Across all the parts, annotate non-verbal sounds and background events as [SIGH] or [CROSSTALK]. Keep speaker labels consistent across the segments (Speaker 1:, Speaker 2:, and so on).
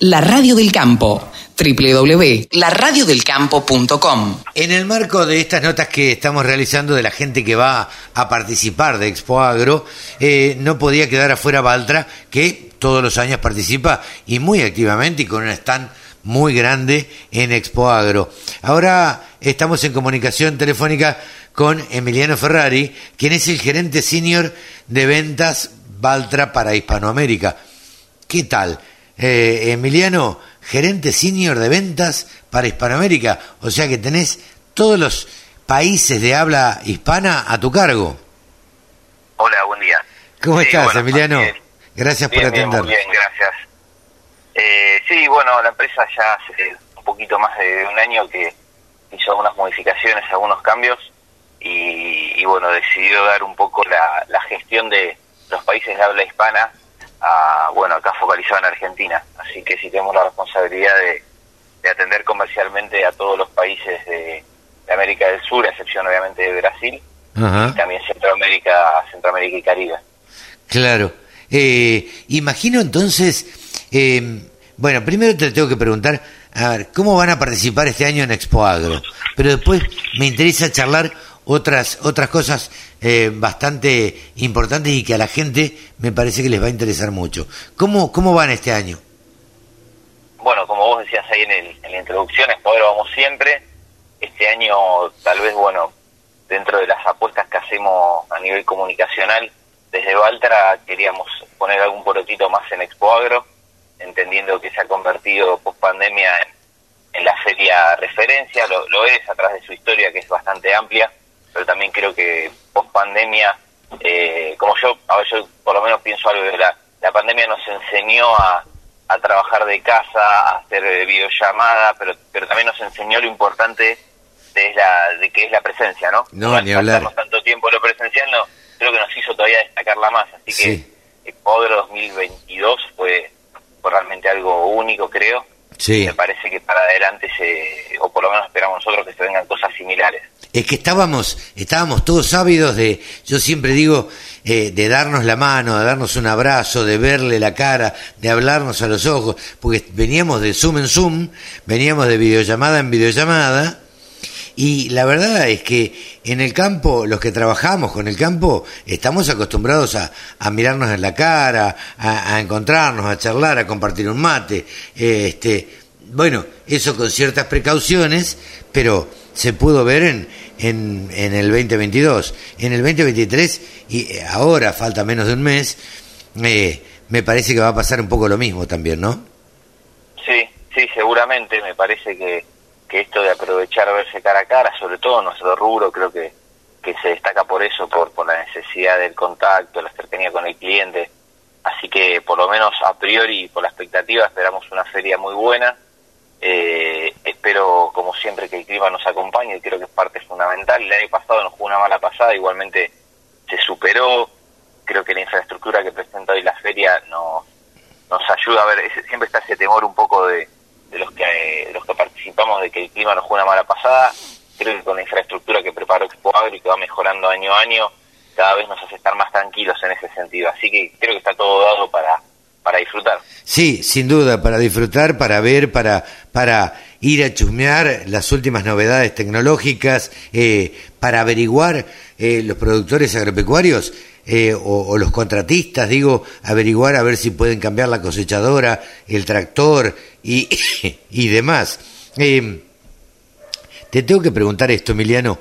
Speaker 1: La Radio del Campo, www.laradiodelcampo.com.
Speaker 2: En el marco de estas notas que estamos realizando de la gente que va a participar de Expo Agro, eh, no podía quedar afuera Baltra, que todos los años participa y muy activamente y con un stand muy grande en Expo Agro. Ahora estamos en comunicación telefónica con Emiliano Ferrari, quien es el gerente senior de ventas Baltra para Hispanoamérica. ¿Qué tal? Eh, Emiliano, gerente senior de ventas para Hispanoamérica, o sea que tenés todos los países de habla hispana a tu cargo.
Speaker 3: Hola, buen día.
Speaker 2: ¿Cómo estás, Emiliano? Gracias por atender.
Speaker 3: Bien, bien, gracias. Eh, sí, bueno, la empresa ya hace un poquito más de un año que hizo algunas modificaciones, algunos cambios, y, bueno, decidió dar un poco la, la gestión de los países de habla hispana bueno, acá focalizado en Argentina. Así que sí tenemos la responsabilidad de, atender comercialmente a todos los países de, América del Sur, a excepción obviamente de Brasil, y también Centroamérica, Centroamérica y Caribe.
Speaker 2: Claro. Eh, imagino entonces, eh, bueno, primero te tengo que preguntar, a ver, ¿cómo van a participar este año en Expo Agro? Pero después me interesa charlar otras, otras cosas eh, bastante importantes y que a la gente me parece que les va a interesar mucho. ¿Cómo, cómo van este año?
Speaker 3: Bueno, como vos decías ahí en, el, en la introducción, poder vamos siempre. Este año, tal vez, bueno, dentro de las apuestas que hacemos a nivel comunicacional, desde Valtra queríamos poner algún porotito más en Expo Agro, entendiendo que se ha convertido post pandemia en, la feria referencia, lo, lo es a través de su historia que es bastante amplia pero también creo que post pandemia, eh, como yo, a ver, yo por lo menos pienso algo de la, la pandemia nos enseñó a, a trabajar de casa, a hacer eh, videollamada, pero, pero también nos enseñó lo importante de, la, de que es la presencia, ¿no?
Speaker 2: No, ni hablar.
Speaker 3: tanto tiempo lo presencial, no, creo que nos hizo todavía destacarla más, así que el Poder 2022 fue, fue realmente algo único, creo.
Speaker 2: Sí.
Speaker 3: Me parece que para adelante se, o por lo menos esperamos nosotros que se vengan cosas similares
Speaker 2: es que estábamos, estábamos todos ávidos de, yo siempre digo, eh, de darnos la mano, de darnos un abrazo, de verle la cara, de hablarnos a los ojos, porque veníamos de Zoom en Zoom, veníamos de videollamada en videollamada, y la verdad es que en el campo, los que trabajamos con el campo, estamos acostumbrados a, mirarnos en la cara, a, a, encontrarnos, a charlar, a compartir un mate, este, bueno, eso con ciertas precauciones, pero se pudo ver en, en, en el 2022. En el 2023, y eh, ahora falta menos de un mes, eh, me parece que va a pasar un poco lo mismo también, ¿no?
Speaker 3: Sí, sí, seguramente. Me parece que, que esto de aprovechar verse cara a cara, sobre todo nuestro rubro, creo que, que se destaca por eso, por, por la necesidad del contacto, la cercanía con el cliente. Así que por lo menos a priori, por la expectativa, esperamos una feria muy buena. Eh, espero, como siempre, que el clima nos acompañe, creo que es parte fundamental. El año pasado nos jugó una mala pasada, igualmente se superó. Creo que la infraestructura que presenta hoy la feria nos, nos ayuda a ver, siempre está ese temor un poco de, de los que los que participamos de que el clima nos jugó una mala pasada. Creo que con la infraestructura que preparó Expo Agro y que va mejorando año a año, cada vez nos hace estar más tranquilos en ese sentido. Así que creo que está todo dado para, para disfrutar.
Speaker 2: Sí, sin duda, para disfrutar, para ver, para, para ir a chusmear las últimas novedades tecnológicas, eh, para averiguar eh, los productores agropecuarios eh, o, los contratistas, digo, averiguar a ver si pueden cambiar la cosechadora, el tractor y, [LAUGHS] y demás. te tengo que preguntar esto, Emiliano.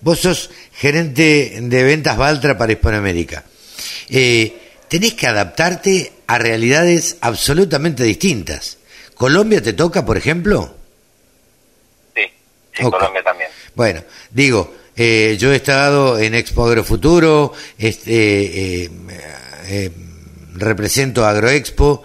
Speaker 2: vos sos gerente de ventas Valtra para Hispanoamérica. tenés que adaptarte a realidades absolutamente distintas. ¿Colombia te toca, por ejemplo?
Speaker 3: Sí, sí Colombia también.
Speaker 2: Bueno, digo, eh, yo he estado en Expo Agrofuturo, este, eh, eh, represento Agroexpo,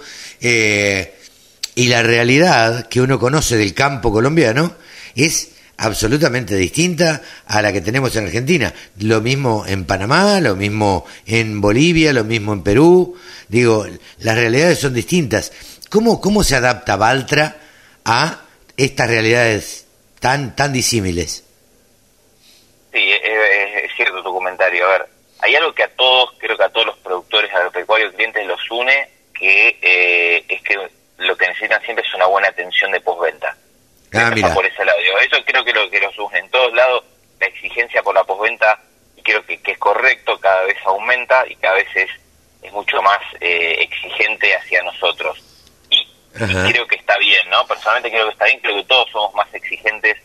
Speaker 2: y la realidad que uno conoce del campo colombiano es absolutamente distinta a la que tenemos en Argentina. Lo mismo en Panamá, lo mismo en Bolivia, lo mismo en Perú. Digo, las realidades son distintas. ¿Cómo, cómo se adapta Valtra a estas realidades tan, tan disímiles?
Speaker 3: Sí, es, cierto tu comentario. A ver, hay algo que a todos, creo que a todos los productores agropecuarios clientes los une, que eh, es que lo que necesitan siempre es una buena atención de postventa.
Speaker 2: Ah, mira.
Speaker 3: por ese lado. Eso creo que lo que los une. En todos lados la exigencia por la postventa, y creo que, que es correcto, cada vez aumenta y cada vez es, es mucho más eh, exigente hacia nosotros. Y, y creo que está bien, ¿no? Personalmente creo que está bien, creo que todos somos más exigentes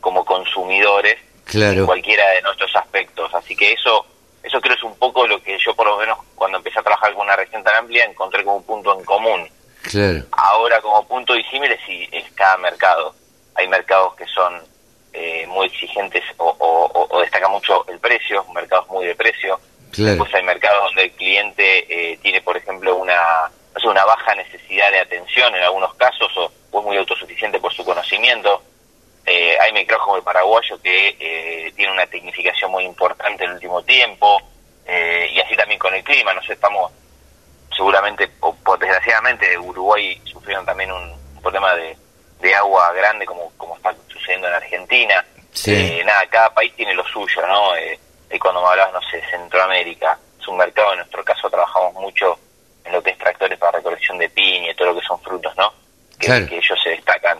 Speaker 3: como consumidores
Speaker 2: Claro.
Speaker 3: en cualquiera de nuestros aspectos. Así que eso eso creo es un poco lo que yo por lo menos cuando empecé a trabajar con una región tan amplia encontré como un punto en común.
Speaker 2: Claro.
Speaker 3: Ahora como punto disímile sí es cada mercado. Hay mercados que son eh, muy exigentes o, o, o destaca mucho el precio, mercados muy de precio.
Speaker 2: Claro.
Speaker 3: Después hay mercados donde el cliente eh, tiene, por ejemplo, una, no sé, una baja necesidad de atención en algunos casos o, o es muy autosuficiente por su conocimiento. Eh, hay mercados como el paraguayo que eh, tiene una tecnificación muy importante en el último tiempo eh, y así también con el clima. No sé, estamos seguramente, o por desgraciadamente, Uruguay sufrieron también un, un problema de, de agua grande como, como está sucediendo en Argentina.
Speaker 2: Sí.
Speaker 3: Eh, nada, cada país tiene lo suyo, ¿no? Eh, y cuando me hablabas, no sé, Centroamérica, es un mercado, en nuestro caso trabajamos mucho en lo que es tractores para recolección de piña y todo lo que son frutos, ¿no? Que,
Speaker 2: Claro.
Speaker 3: que ellos se destacan.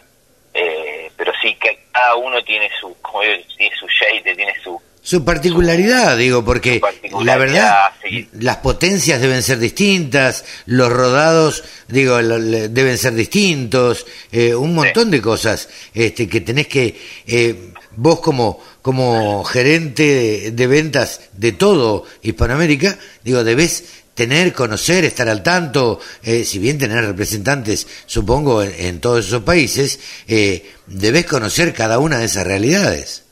Speaker 3: Eh, pero sí, que cada uno tiene su, como digo, tiene su shade, tiene su...
Speaker 2: Su particularidad, digo, porque
Speaker 3: particularidad,
Speaker 2: la verdad,
Speaker 3: sí.
Speaker 2: las potencias deben ser distintas, los rodados, digo, deben ser distintos, eh, un montón de cosas este, que tenés que, eh, vos como, como gerente de, de ventas de todo Hispanoamérica, digo, debes tener, conocer, estar al tanto, eh, si bien tener representantes, supongo, en, todos esos países, eh, debes conocer cada una de esas realidades.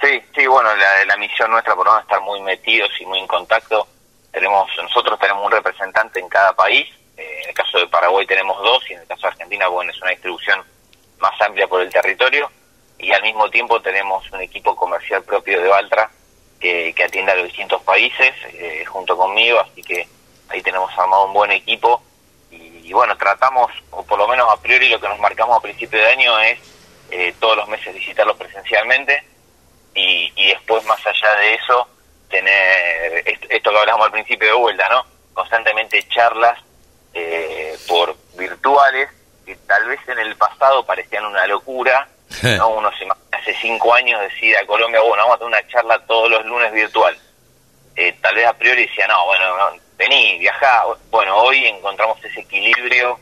Speaker 3: Sí, sí, bueno, la, la misión nuestra por menos estar muy metidos y muy en contacto. Tenemos, nosotros tenemos un representante en cada país. Eh, en el caso de Paraguay tenemos dos y en el caso de Argentina, bueno, es una distribución más amplia por el territorio. Y al mismo tiempo tenemos un equipo comercial propio de Valtra que, que atiende a los distintos países eh, junto conmigo, así que ahí tenemos armado un buen equipo. Y, y bueno, tratamos, o por lo menos a priori lo que nos marcamos a principio de año es eh, todos los meses visitarlos presencialmente y, y después más allá de eso tener est- esto que hablamos al principio de vuelta no constantemente charlas eh, por virtuales que tal vez en el pasado parecían una locura [LAUGHS] no uno se imagina hace cinco años decir a Colombia bueno vamos a tener una charla todos los lunes virtual Eh, tal vez a priori decía no bueno no, vení viajá bueno hoy encontramos ese equilibrio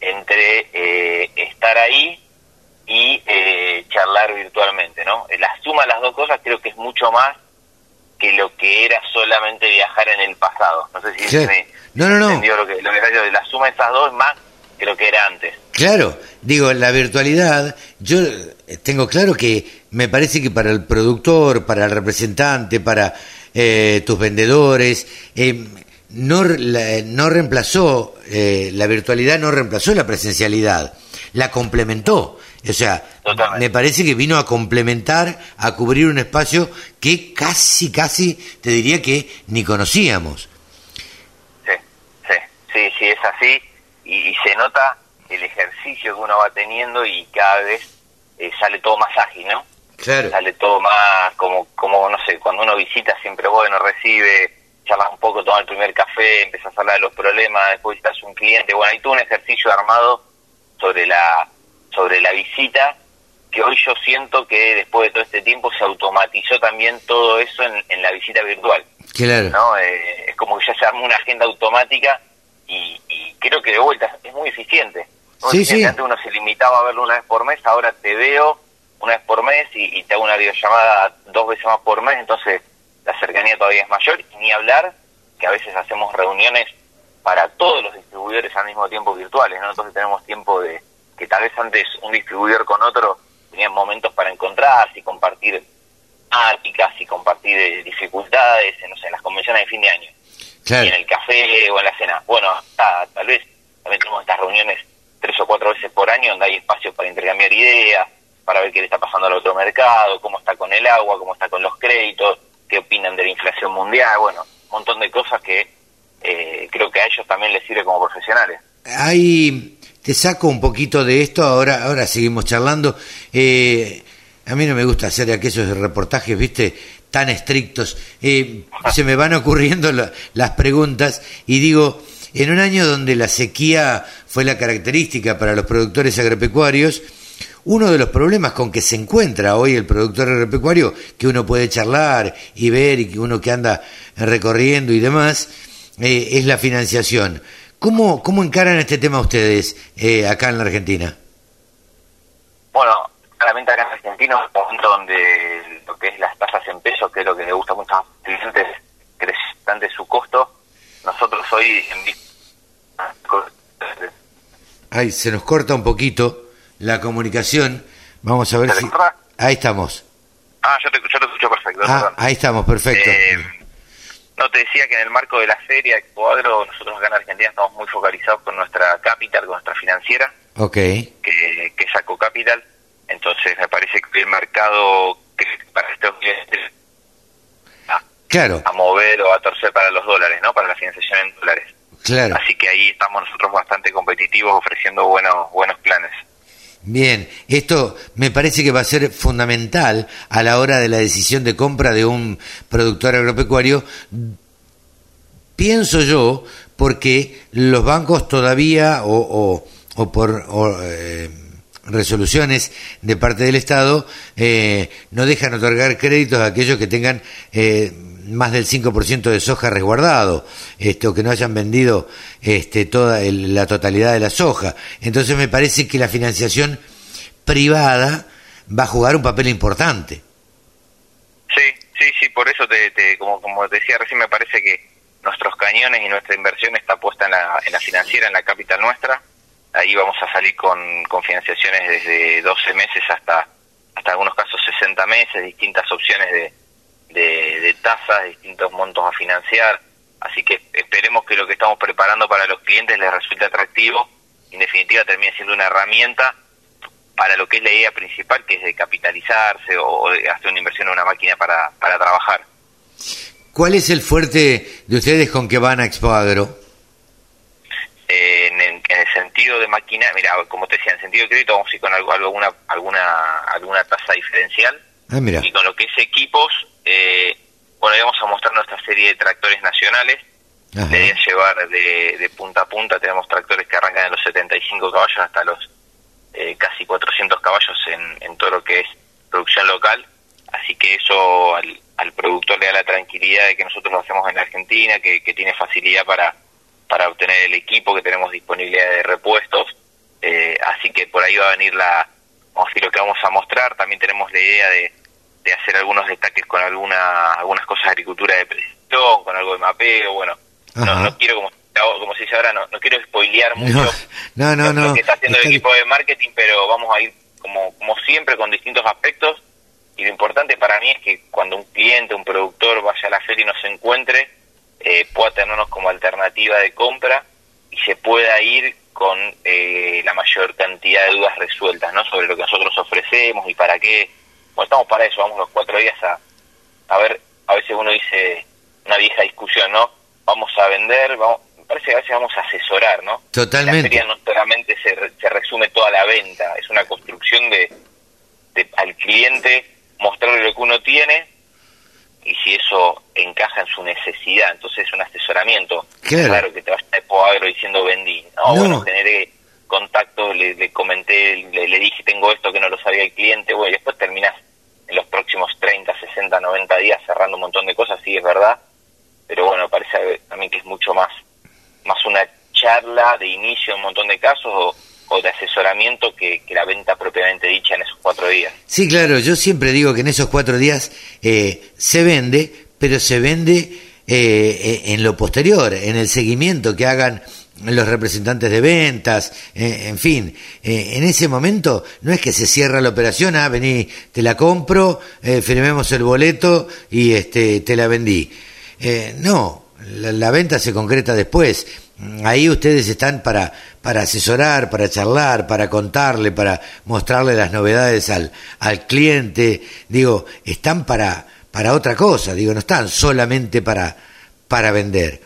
Speaker 3: entre eh, estar ahí y eh, charlar virtualmente, ¿no? La suma de las dos cosas creo que es mucho más que lo que era solamente viajar en el pasado. No sé si
Speaker 2: Sí.
Speaker 3: me
Speaker 2: No, no, no.
Speaker 3: entendió lo que, lo que. La suma de esas dos es más que lo que era antes.
Speaker 2: Claro, digo, la virtualidad, yo eh, tengo claro que me parece que para el productor, para el representante, para eh, tus vendedores, eh, no, la- no reemplazó, eh, la virtualidad no reemplazó la presencialidad, la complementó. O sea,
Speaker 3: Totalmente.
Speaker 2: me parece que vino a complementar, a cubrir un espacio que casi, casi, te diría que ni conocíamos.
Speaker 3: Sí, sí, sí, sí, es así. Y, y se nota el ejercicio que uno va teniendo y cada vez eh, sale todo más ágil, ¿no?
Speaker 2: Claro.
Speaker 3: sale todo más como, como no sé, cuando uno visita siempre bueno, recibe, charlas un poco, toma el primer café, empiezas a hablar de los problemas, después visitas un cliente, bueno, hay todo un ejercicio armado sobre la, sobre la visita, que hoy yo siento que después de todo este tiempo se automatizó también todo eso en, en la visita virtual,
Speaker 2: Claro.
Speaker 3: ¿no? Eh, es como que ya se armó una agenda automática y, y creo que de vuelta es muy eficiente.
Speaker 2: Sí, sí.
Speaker 3: Antes uno se limitaba a verlo una vez por mes, ahora te veo una vez por mes y, y te hago una videollamada dos veces más por mes, entonces la cercanía todavía es mayor. Y ni hablar que a veces hacemos reuniones para todos los distribuidores al mismo tiempo virtuales, ¿no? Entonces tenemos tiempo de que tal vez antes un distribuidor con otro tenían momentos para encontrarse y compartir áticas y compartir eh, dificultades, en, no sé, en las convenciones de fin de año
Speaker 2: Claro.
Speaker 3: y en el café o en la cena. Bueno, ta- tal vez también tenemos estas reuniones tres o cuatro veces por año donde hay espacio para intercambiar ideas, para ver qué le está pasando al otro mercado, cómo está con el agua, cómo está con los créditos, qué opinan de la inflación mundial, bueno, un montón de cosas que eh, creo que a ellos también les sirve como profesionales.
Speaker 2: Ahí te saco un poquito de esto, ahora, ahora seguimos charlando. Eh, a mí no me gusta hacer aquellos reportajes, viste, tan estrictos. Eh, se me van ocurriendo la- las preguntas y digo, en un año donde la sequía fue la característica para los productores agropecuarios, uno de los problemas con que se encuentra hoy el productor agropecuario, que uno puede charlar y ver y que uno que anda recorriendo y demás, eh, es la financiación. ¿Cómo, ¿Cómo encaran este tema ustedes eh, acá en la Argentina?
Speaker 3: Bueno, claramente acá en Argentina es un momento donde lo que es las tasas en pesos, que es lo que le gusta mucho a los bastante su costo. Nosotros hoy en
Speaker 2: Ay, se nos corta un poquito la comunicación. Vamos a ver si... Ahí estamos.
Speaker 3: Ah, yo te, yo te escucho perfecto.
Speaker 2: Ah, ahí estamos, perfecto.
Speaker 3: Eh, no, te decía que en el marco de la feria Expoagro, nosotros acá en Argentina estamos muy focalizados con nuestra capital, con nuestra financiera,
Speaker 2: ok.
Speaker 3: que, que es Aco Capital. Entonces me parece que el mercado que para estos clientes a,
Speaker 2: Claro,
Speaker 3: a mover o a torcer para los dólares, ¿no? Para la financiación en dólares.
Speaker 2: Claro.
Speaker 3: Así que ahí estamos nosotros bastante competitivos ofreciendo buenos buenos planes.
Speaker 2: Bien, esto me parece que va a ser fundamental a la hora de la decisión de compra de un productor agropecuario. Pienso yo, porque los bancos todavía, o, o, o por o, eh, resoluciones de parte del Estado, eh, no dejan otorgar créditos a aquellos que tengan eh, más del 5% de soja resguardado, este, o que no hayan vendido este, toda el- la totalidad de la soja. Entonces me parece que la financiación privada va a jugar un papel importante.
Speaker 3: Sí, sí, sí, por eso te, como, como decía recién, me parece que nuestros cañones y nuestra inversión está puesta en la, en la financiera, en la capital nuestra. Ahí vamos a salir con, financiaciones desde 12 meses hasta, hasta algunos casos 60 meses, distintas opciones de, de tasas, distintos montos a financiar. Así que esperemos que lo que estamos preparando para los clientes les resulte atractivo. En definitiva, termine siendo una herramienta para lo que es la idea principal, que es de capitalizarse o, de hacer una inversión en una máquina para, para trabajar.
Speaker 2: ¿Cuál es el fuerte de ustedes con que van a Expo Agro?
Speaker 3: Eh, en, en- en el sentido de máquina, mira, como te decía, en sentido de crédito vamos a ir con algo, alguna, alguna, alguna tasa diferencial.
Speaker 2: Ah, mira.
Speaker 3: Y con lo que es equipos, eh, bueno, ahí vamos a mostrar nuestra serie de tractores nacionales.
Speaker 2: Ajá.
Speaker 3: La idea es llevar de, de punta a punta, tenemos tractores que arrancan de los 75 caballos hasta los eh, casi 400 caballos en, en todo lo que es producción local. Así que eso al, al productor le da la tranquilidad de que nosotros lo hacemos en la Argentina, que, que tiene facilidad para, para obtener el equipo, que tenemos disponibilidad de repuestos. Eh, así que por ahí va a venir la, vamos a decir, lo que vamos a mostrar. También tenemos la idea de, de hacer algunos destaques con alguna, algunas cosas de agricultura de precisión, con algo de mapeo, bueno. No, no quiero, como, como se dice ahora, no, no quiero spoilear mucho [LAUGHS]
Speaker 2: No, no,
Speaker 3: lo-
Speaker 2: no.
Speaker 3: lo que está haciendo
Speaker 2: Está-
Speaker 3: el equipo de marketing, pero vamos a ir como, como siempre con distintos aspectos. Y lo importante para mí es que cuando un cliente, un productor vaya a la feria y nos encuentre, eh, pueda tenernos como alternativa de compra y se pueda ir con eh, la mayor cantidad de dudas resueltas ¿no? sobre lo que nosotros ofrecemos y para qué. Bueno, estamos para eso, vamos los cuatro días a, a ver, a veces uno dice una vieja discusión, ¿no? Vamos a vender, vamos, me parece que a veces vamos a asesorar, ¿no?
Speaker 2: Totalmente.
Speaker 3: La feria no solamente se, re- se resume toda la venta, es una construcción de, de al cliente mostrarle lo que uno tiene y si eso encaja en su necesidad, entonces es un asesoramiento.
Speaker 2: Claro.
Speaker 3: que te vaya a Expo Agro diciendo vendí. No,
Speaker 2: No.
Speaker 3: bueno, generé contacto, le, le comenté, le, le dije tengo esto que no lo sabía el cliente, bueno, y después terminás en los próximos 30, 60, 90 días cerrando un montón de cosas, sí, es verdad, pero bueno, parece a mí que es mucho más, más una charla de inicio en un montón de casos o, de asesoramiento que, que la venta propiamente dicha en esos cuatro días.
Speaker 2: Sí, claro, yo siempre digo que en esos cuatro días eh, se vende, pero se vende eh, eh, en lo posterior, en el seguimiento que hagan los representantes de ventas, eh, en fin, eh, en ese momento no es que se cierra la operación, ah, vení, te la compro, eh, firmemos el boleto y este, te la vendí. Eh, no, la, la venta se concreta después. Ahí ustedes están para, para asesorar, para charlar, para contarle, para mostrarle las novedades al, al cliente. Digo, están para, para otra cosa, digo, no están solamente para, para vender.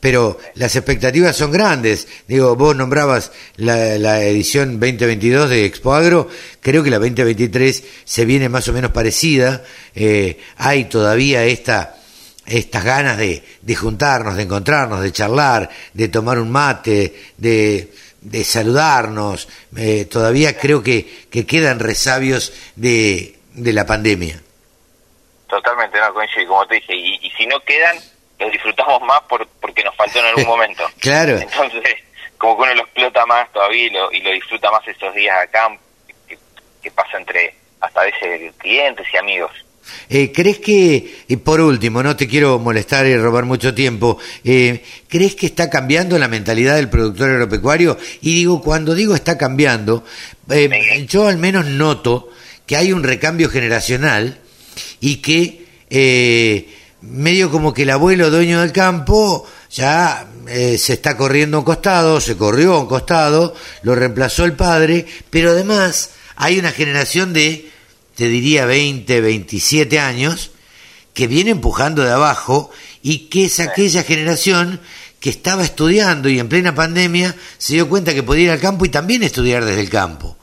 Speaker 2: Pero las expectativas son grandes. Digo, vos nombrabas la, la edición 2022 de Expo Agro, creo que la 2023 se viene más o menos parecida. Eh, hay todavía esta estas ganas de, juntarnos, de encontrarnos, de charlar, de tomar un mate, de, saludarnos. Eh, todavía creo que, que quedan resabios de, la pandemia.
Speaker 3: Totalmente, no coincido, como te dije, y si no quedan, los disfrutamos más por, porque nos faltó en algún [LAUGHS] momento.
Speaker 2: claro.
Speaker 3: Entonces, como que uno lo explota más todavía y lo, y lo disfruta más esos días acá, que, que pasa entre hasta a veces clientes y amigos.
Speaker 2: Eh, ¿Crees que, y por último, no te quiero molestar y robar mucho tiempo, eh, ¿crees que está cambiando la mentalidad del productor agropecuario? Y digo, cuando digo está cambiando, eh, yo al menos noto que hay un recambio generacional y que medio como que el abuelo dueño del campo ya eh, se está corriendo a un costado, se corrió a un costado, lo reemplazó el padre, pero además hay una generación de, te diría, 20, 27 años, que viene empujando de abajo y que es aquella generación que estaba estudiando y en plena pandemia se dio cuenta que podía ir al campo y también estudiar desde el campo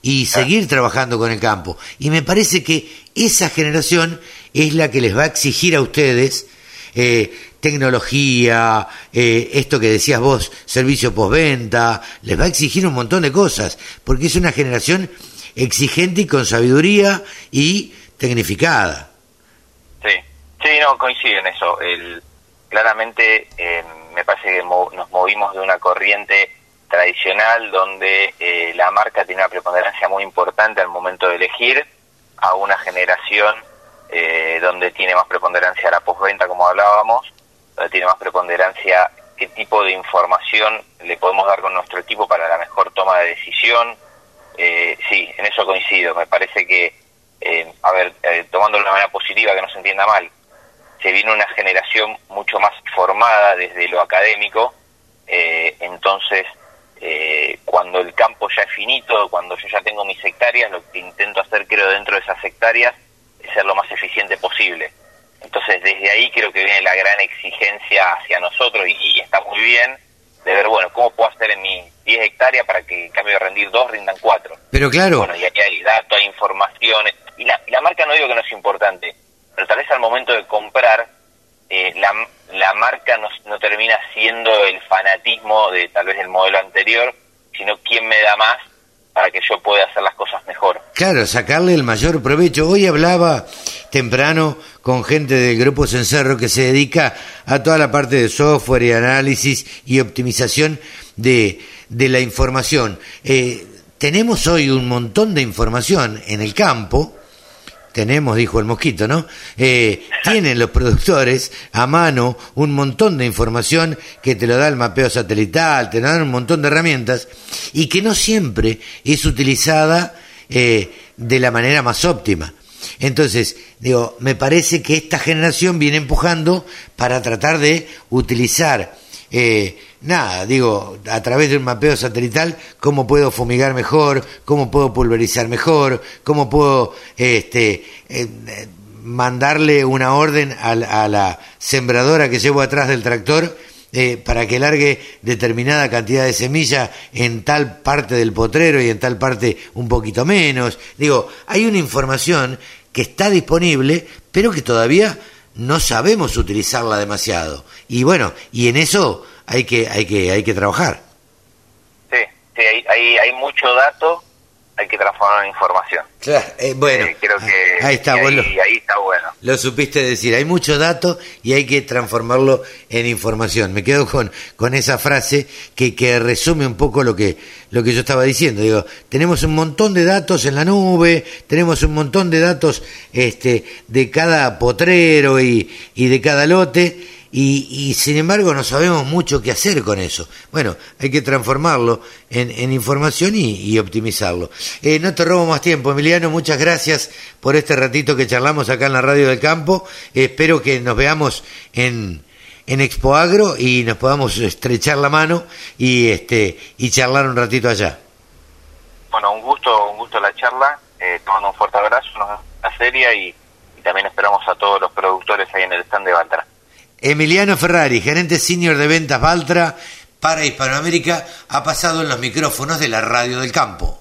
Speaker 2: y seguir trabajando con el campo. Y me parece que esa generación es la que les va a exigir a ustedes eh, tecnología, eh, esto que decías vos, servicio postventa, les va a exigir un montón de cosas, porque es una generación exigente y con sabiduría y tecnificada.
Speaker 3: Sí, sí, no, coincido en eso. El, claramente eh, me parece que mo nos movimos de una corriente tradicional donde eh, la marca tiene una preponderancia muy importante al momento de elegir a una generación eh, donde tiene más preponderancia la postventa, como hablábamos, donde tiene más preponderancia qué tipo de información le podemos dar con nuestro equipo para la mejor toma de decisión. Eh, sí, en eso coincido. Me parece que, eh, a ver, eh, tomando de una manera positiva, que no se entienda mal, se viene una generación mucho más formada desde lo académico, eh, entonces eh, cuando el campo ya es finito, cuando yo ya tengo mis hectáreas, lo que intento hacer creo dentro de esas hectáreas ser lo más eficiente posible. Entonces desde ahí creo que viene la gran exigencia hacia nosotros y, y está muy bien de ver, bueno, cómo puedo hacer en mis 10 hectáreas para que en cambio de rendir 2 rindan 4.
Speaker 2: Pero claro.
Speaker 3: Bueno, y aquí hay datos, hay informaciones. Y la, y la marca no digo que no es importante, pero tal vez al momento de comprar, eh, la, la marca no, no termina siendo el fanatismo de tal vez el modelo anterior, sino quién me da más para que yo pueda hacer las cosas mejor.
Speaker 2: Claro, sacarle el mayor provecho. Hoy hablaba temprano con gente del Grupo Cencerro que se dedica a toda la parte de software y análisis y optimización de, de la información. Eh, tenemos hoy un montón de información en el campo, tenemos, dijo el mosquito, ¿no? Eh, tienen los productores a mano un montón de información que te lo da el mapeo satelital, te lo dan un montón de herramientas y que no siempre es utilizada eh, de la manera más óptima. Entonces, digo, me parece que esta generación viene empujando para tratar de utilizar eh, nada, digo, a través de un mapeo satelital, cómo puedo fumigar mejor, cómo puedo pulverizar mejor, cómo puedo este, eh, mandarle una orden a, a, la sembradora que llevo atrás del tractor eh, para que largue determinada cantidad de semilla en tal parte del potrero y en tal parte un poquito menos. Digo, hay una información que está disponible, pero que todavía no sabemos utilizarla demasiado. Y bueno, y en eso hay que, hay que, hay que trabajar.
Speaker 3: Sí, sí hay, hay, hay mucho dato, hay que transformar en información.
Speaker 2: Claro, eh, bueno,
Speaker 3: eh, creo que
Speaker 2: ahí está,
Speaker 3: ahí,
Speaker 2: bueno,
Speaker 3: ahí está bueno.
Speaker 2: Lo supiste decir, hay mucho dato y hay que transformarlo en información. Me quedo con, con esa frase que, que resume un poco lo que, lo que yo estaba diciendo. Digo, tenemos un montón de datos en la nube, tenemos un montón de datos este, de cada potrero y, y de cada lote, y, y, sin embargo no sabemos mucho qué hacer con eso. Bueno, hay que transformarlo en, información y, optimizarlo. Eh, no te robo más tiempo, Emiliano, muchas gracias por este ratito que charlamos acá en la Radio del Campo. Espero que nos veamos en, en Expo Agro y nos podamos estrechar la mano y, este, y charlar un ratito allá.
Speaker 3: Bueno, un gusto, un gusto la charla. Eh, te mando un fuerte abrazo, una serie y, y también esperamos a todos los productores ahí en el stand de Baltra.
Speaker 2: Emiliano Ferrari, gerente senior de ventas Valtra para Hispanoamérica, ha pasado en los micrófonos de la Radio del Campo.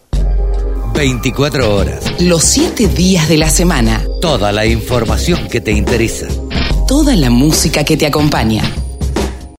Speaker 1: 24 horas.
Speaker 4: Los 7 días de la semana.
Speaker 1: Toda la información que te interesa. toda la música que te acompaña.